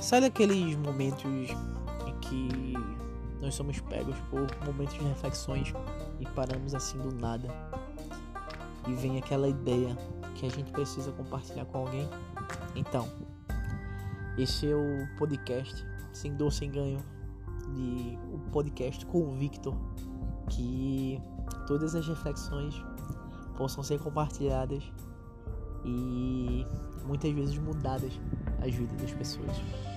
Sabe aqueles momentos em que nós somos pegos por momentos de reflexões e paramos assim do nada e vem aquela ideia que a gente precisa compartilhar com alguém? Então, esse é o podcast Sem Dor Sem Ganho de o um podcast com o Victor que todas as reflexões possam ser compartilhadas e muitas vezes mudadas as vidas das pessoas.